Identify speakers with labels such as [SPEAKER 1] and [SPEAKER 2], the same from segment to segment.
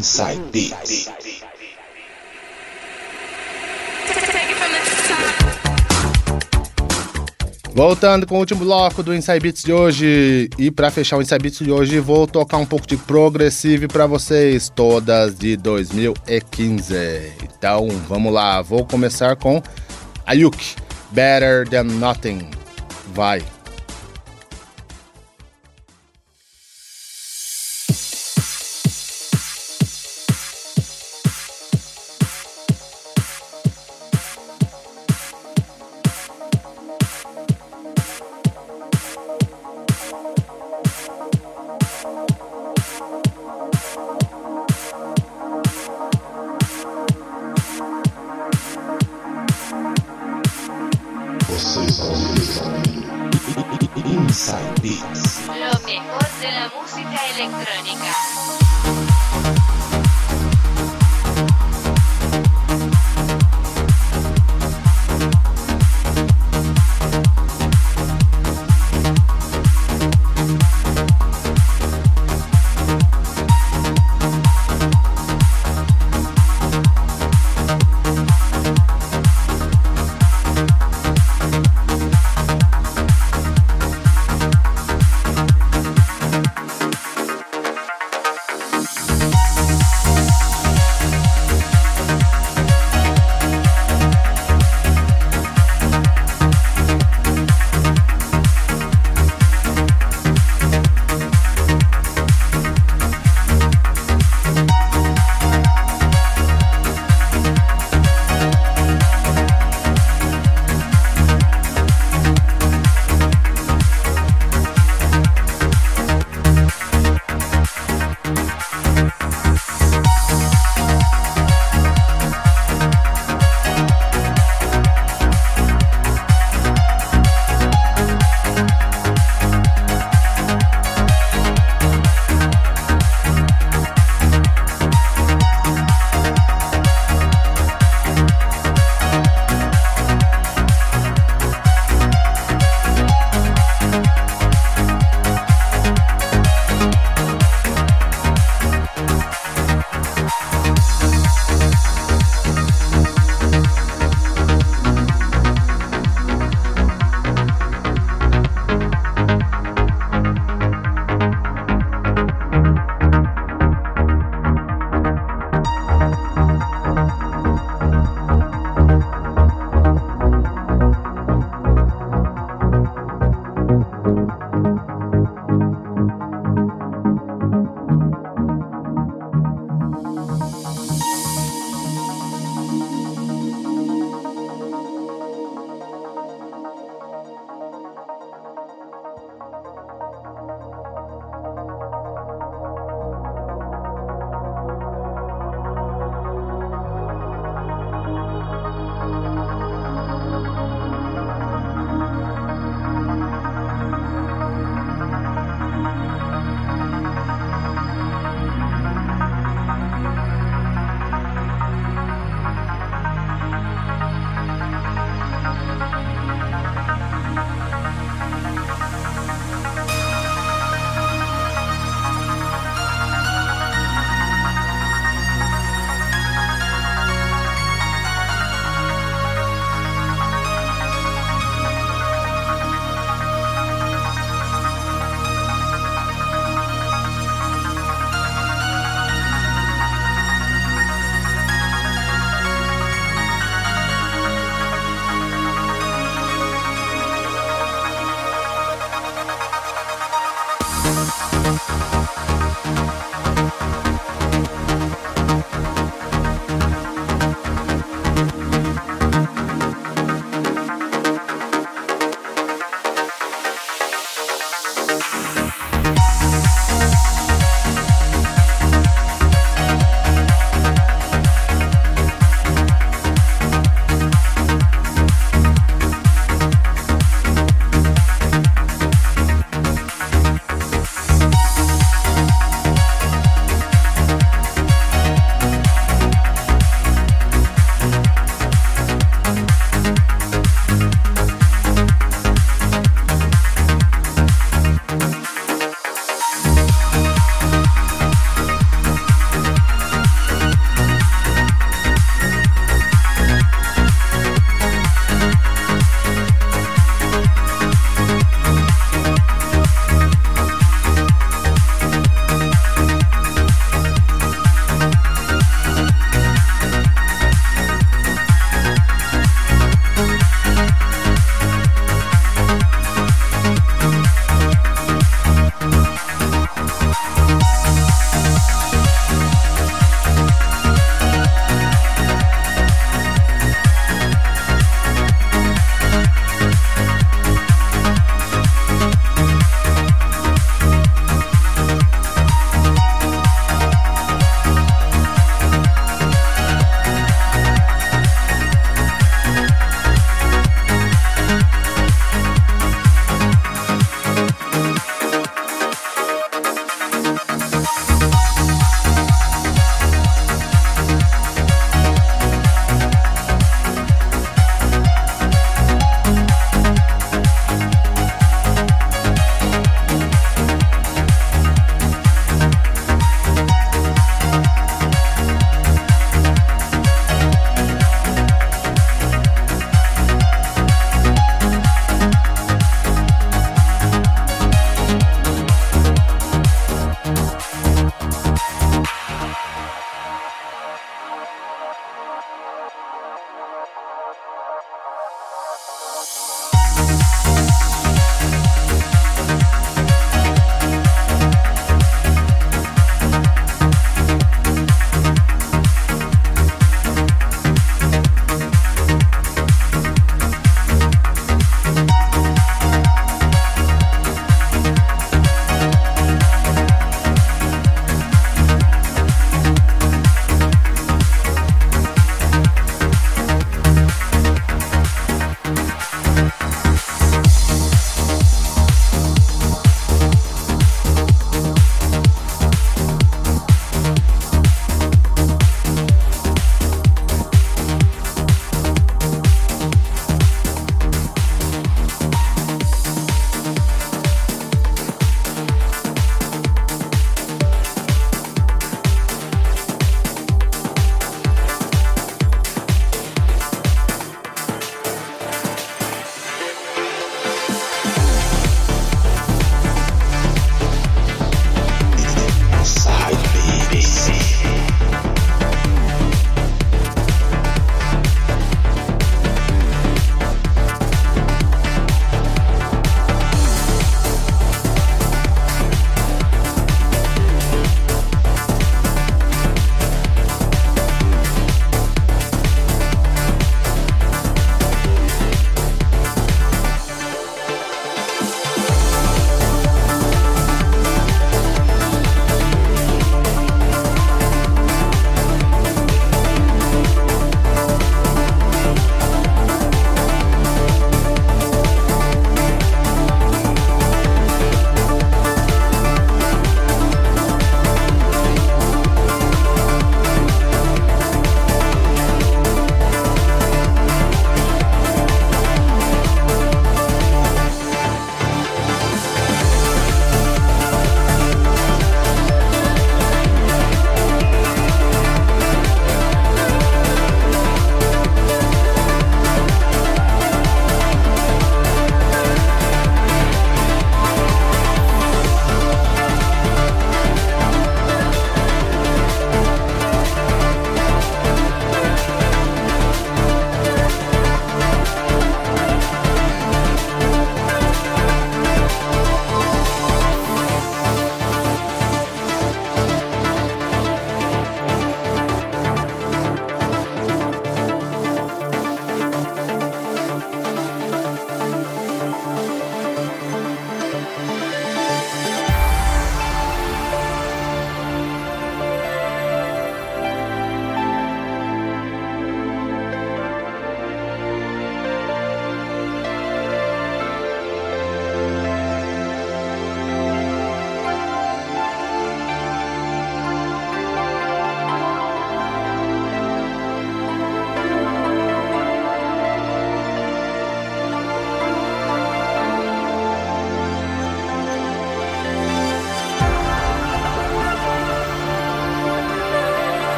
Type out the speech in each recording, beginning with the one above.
[SPEAKER 1] Inside Beats.
[SPEAKER 2] Voltando com o último bloco do Inside Beats de hoje. E para fechar o Inside Beats de hoje, vou tocar um pouco de progressive para vocês, todas de 2015. Então, vamos lá. Vou começar com Ayuk, Better Than Nothing. Vai.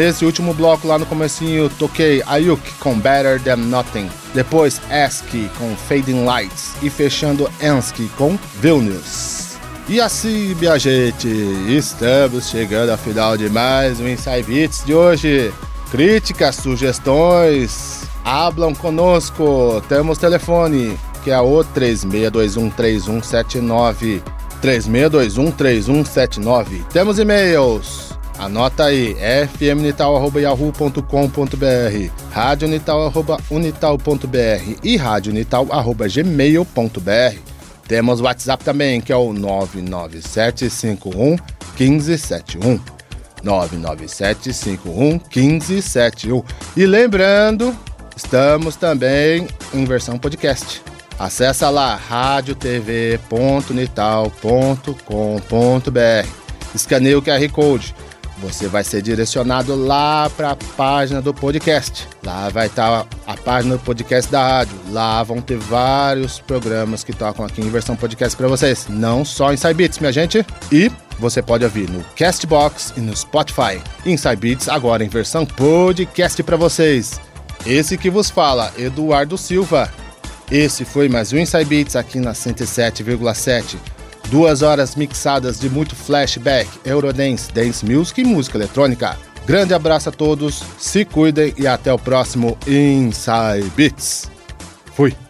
[SPEAKER 2] Nesse último bloco lá no comecinho, toquei Ayuk com Better Than Nothing. Depois Aski com Fading Lights. E fechando Ansky com Vilnius. E assim, minha gente, estamos chegando ao final de mais um Inside Beats de hoje. Críticas, sugestões, hablam conosco. Temos telefone, que é o 36213179. 36213179. Temos e-mails Anota aí, fmnital.yahoo.com.br, radionital.unital.br e radionital.gmail.br. Temos WhatsApp também, que é o 99751 1571. 99751 1571. E lembrando, Estamos também em versão podcast. Acesse lá radiotv.nital.com.br. Escaneie o QR Code. Você vai ser direcionado lá para a página do podcast. Lá vai estar a página do podcast da rádio. Lá vão ter vários programas que tocam aqui em versão podcast para vocês. Não só em Beats, minha gente. E você pode ouvir no Castbox e no Spotify. Inside Beats agora em versão podcast para vocês. Esse que vos fala, Eduardo Silva. Esse foi mais um Inside Beats aqui na 107,7. Duas horas mixadas de muito flashback, Eurodance, Dance Music e música eletrônica. Grande abraço a todos, se cuidem e até o próximo Inside Beats. Fui!